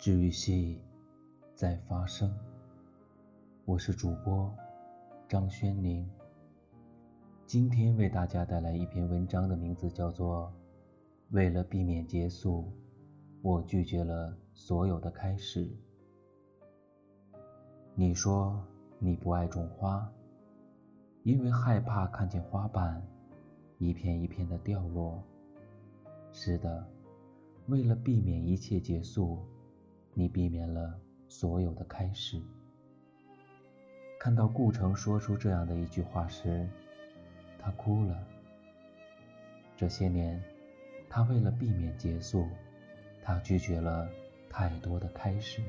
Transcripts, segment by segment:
治愈系在发生，我是主播张轩宁。今天为大家带来一篇文章的名字叫做《为了避免结束，我拒绝了所有的开始》。你说你不爱种花，因为害怕看见花瓣一片一片的掉落。是的，为了避免一切结束。你避免了所有的开始。看到顾城说出这样的一句话时，他哭了。这些年，他为了避免结束，他拒绝了太多的开始，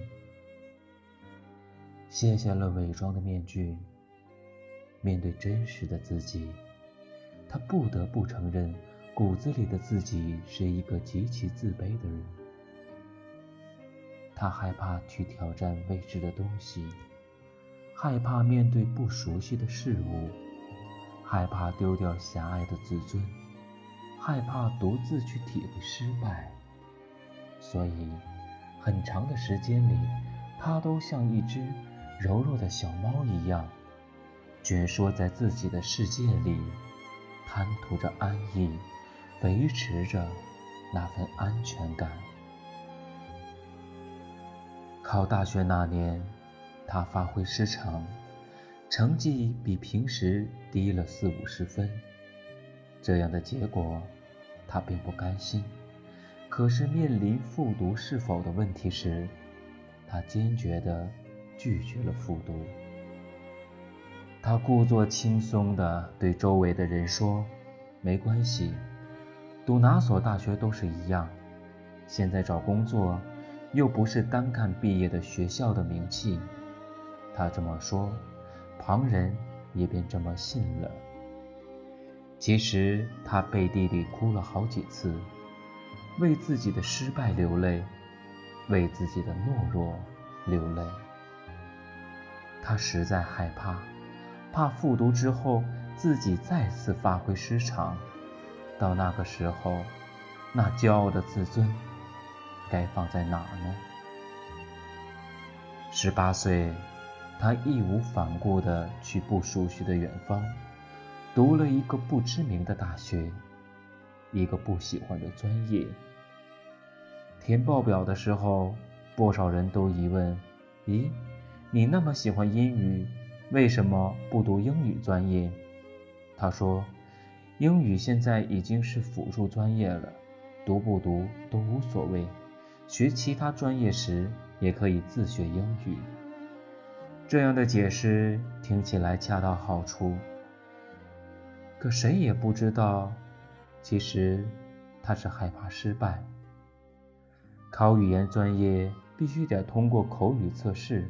卸下了伪装的面具，面对真实的自己，他不得不承认，骨子里的自己是一个极其自卑的人。他害怕去挑战未知的东西，害怕面对不熟悉的事物，害怕丢掉狭隘的自尊，害怕独自去体会失败。所以，很长的时间里，他都像一只柔弱的小猫一样，蜷缩在自己的世界里，贪图着安逸，维持着那份安全感。考大学那年，他发挥失常，成绩比平时低了四五十分。这样的结果，他并不甘心。可是面临复读是否的问题时，他坚决地拒绝了复读。他故作轻松地对周围的人说：“没关系，读哪所大学都是一样。现在找工作。”又不是单看毕业的学校的名气，他这么说，旁人也便这么信了。其实他背地里哭了好几次，为自己的失败流泪，为自己的懦弱流泪。他实在害怕，怕复读之后自己再次发挥失常，到那个时候，那骄傲的自尊。该放在哪儿呢？十八岁，他义无反顾地去不熟悉的远方，读了一个不知名的大学，一个不喜欢的专业。填报表的时候，不少人都疑问：“咦，你那么喜欢英语，为什么不读英语专业？”他说：“英语现在已经是辅助专业了，读不读都无所谓。”学其他专业时，也可以自学英语。这样的解释听起来恰到好处，可谁也不知道，其实他是害怕失败。考语言专业必须得通过口语测试，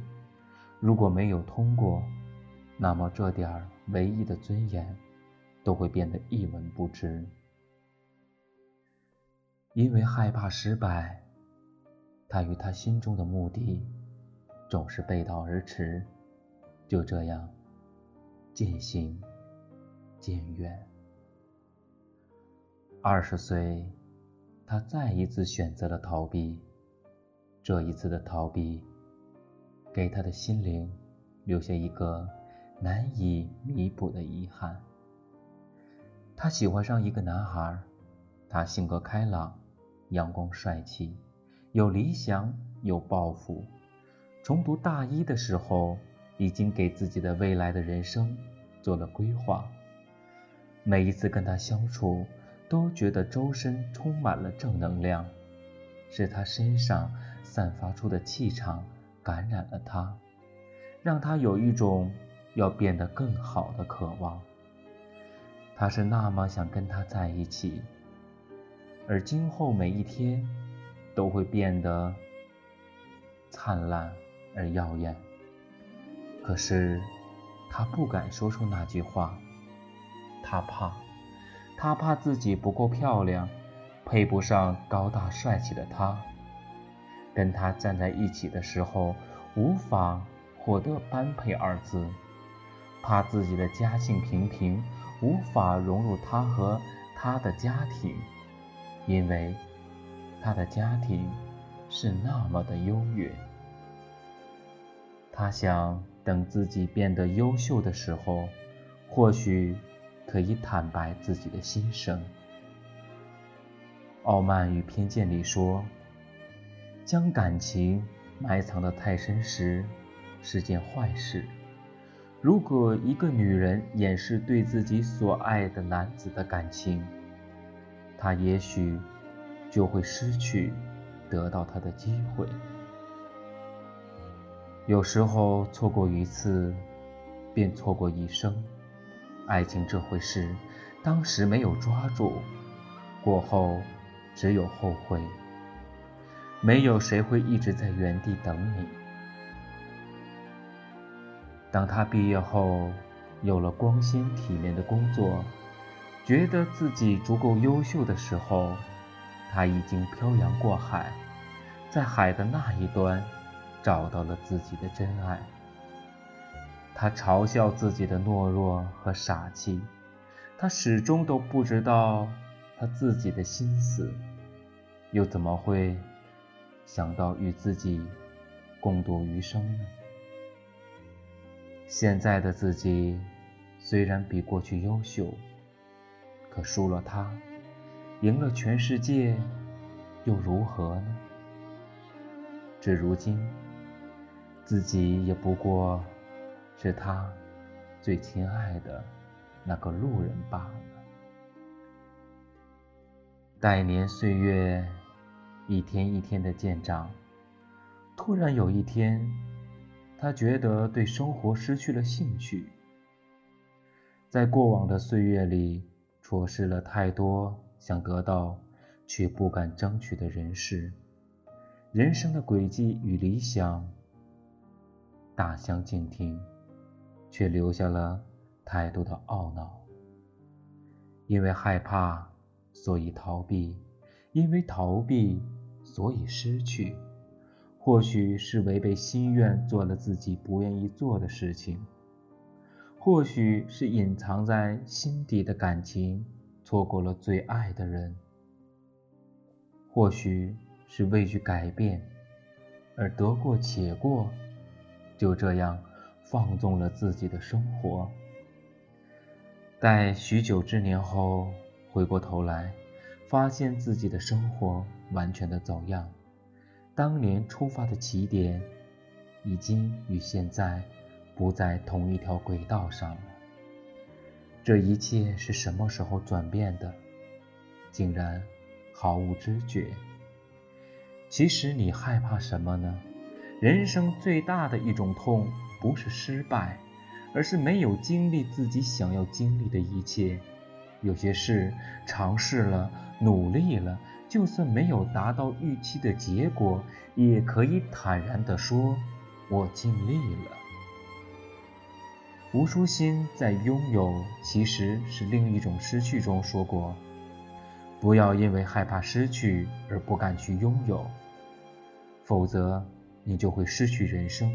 如果没有通过，那么这点唯一的尊严都会变得一文不值。因为害怕失败。他与他心中的目的总是背道而驰，就这样渐行渐远。二十岁，他再一次选择了逃避，这一次的逃避给他的心灵留下一个难以弥补的遗憾。他喜欢上一个男孩，他性格开朗，阳光帅气。有理想，有抱负。重读大一的时候，已经给自己的未来的人生做了规划。每一次跟他相处，都觉得周身充满了正能量，是他身上散发出的气场感染了他，让他有一种要变得更好的渴望。他是那么想跟他在一起，而今后每一天。都会变得灿烂而耀眼。可是他不敢说出那句话，他怕，他怕自己不够漂亮，配不上高大帅气的他。跟他站在一起的时候，无法获得“般配”二字，怕自己的家境平平，无法融入他和他的家庭，因为。他的家庭是那么的优越。他想等自己变得优秀的时候，或许可以坦白自己的心声。《傲慢与偏见》里说，将感情埋藏的太深时是件坏事。如果一个女人掩饰对自己所爱的男子的感情，她也许就会失去得到他的机会。有时候错过一次，便错过一生。爱情这回事，当时没有抓住，过后只有后悔。没有谁会一直在原地等你。当他毕业后，有了光鲜体面的工作，觉得自己足够优秀的时候，他已经漂洋过海，在海的那一端。找到了自己的真爱，他嘲笑自己的懦弱和傻气，他始终都不知道他自己的心思，又怎么会想到与自己共度余生呢？现在的自己虽然比过去优秀，可输了他，赢了全世界又如何呢？至如今。自己也不过是他最亲爱的那个路人罢了。待年岁月一天一天的渐长，突然有一天，他觉得对生活失去了兴趣。在过往的岁月里，错失了太多想得到却不敢争取的人事，人生的轨迹与理想。大相径庭，却留下了太多的懊恼。因为害怕，所以逃避；因为逃避，所以失去。或许是违背心愿，做了自己不愿意做的事情；或许是隐藏在心底的感情，错过了最爱的人；或许是畏惧改变，而得过且过。就这样放纵了自己的生活，待许久之年后回过头来，发现自己的生活完全的走样，当年出发的起点已经与现在不在同一条轨道上。这一切是什么时候转变的？竟然毫无知觉。其实你害怕什么呢？人生最大的一种痛，不是失败，而是没有经历自己想要经历的一切。有些事尝试了，努力了，就算没有达到预期的结果，也可以坦然地说：“我尽力了。”吴淑欣在《拥有其实是另一种失去》中说过：“不要因为害怕失去而不敢去拥有，否则。”你就会失去人生。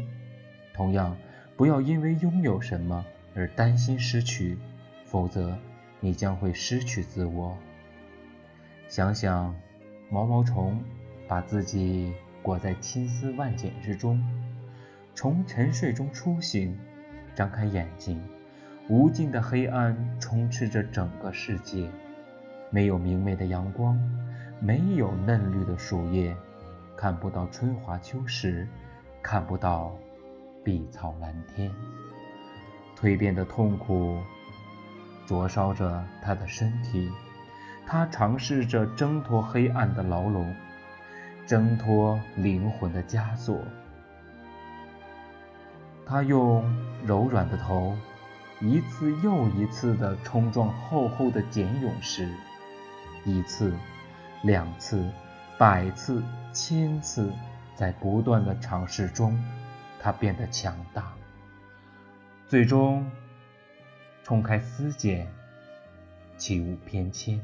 同样，不要因为拥有什么而担心失去，否则你将会失去自我。想想毛毛虫把自己裹在千丝万茧之中，从沉睡中苏醒，张开眼睛，无尽的黑暗充斥着整个世界，没有明媚的阳光，没有嫩绿的树叶。看不到春华秋实，看不到碧草蓝天，蜕变的痛苦灼烧着他的身体。他尝试着挣脱黑暗的牢笼，挣脱灵魂的枷锁。他用柔软的头，一次又一次地冲撞厚厚的茧蛹时，一次，两次。百次、千次，在不断的尝试中，他变得强大，最终冲开丝茧，起舞翩跹。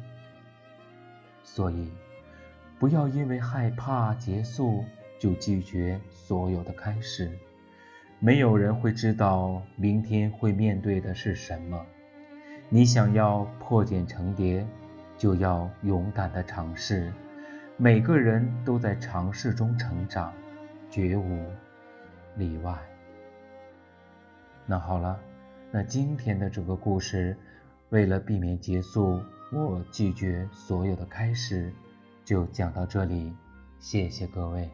所以，不要因为害怕结束就拒绝所有的开始。没有人会知道明天会面对的是什么。你想要破茧成蝶，就要勇敢的尝试。每个人都在尝试中成长，绝无例外。那好了，那今天的这个故事，为了避免结束，我拒绝所有的开始，就讲到这里。谢谢各位。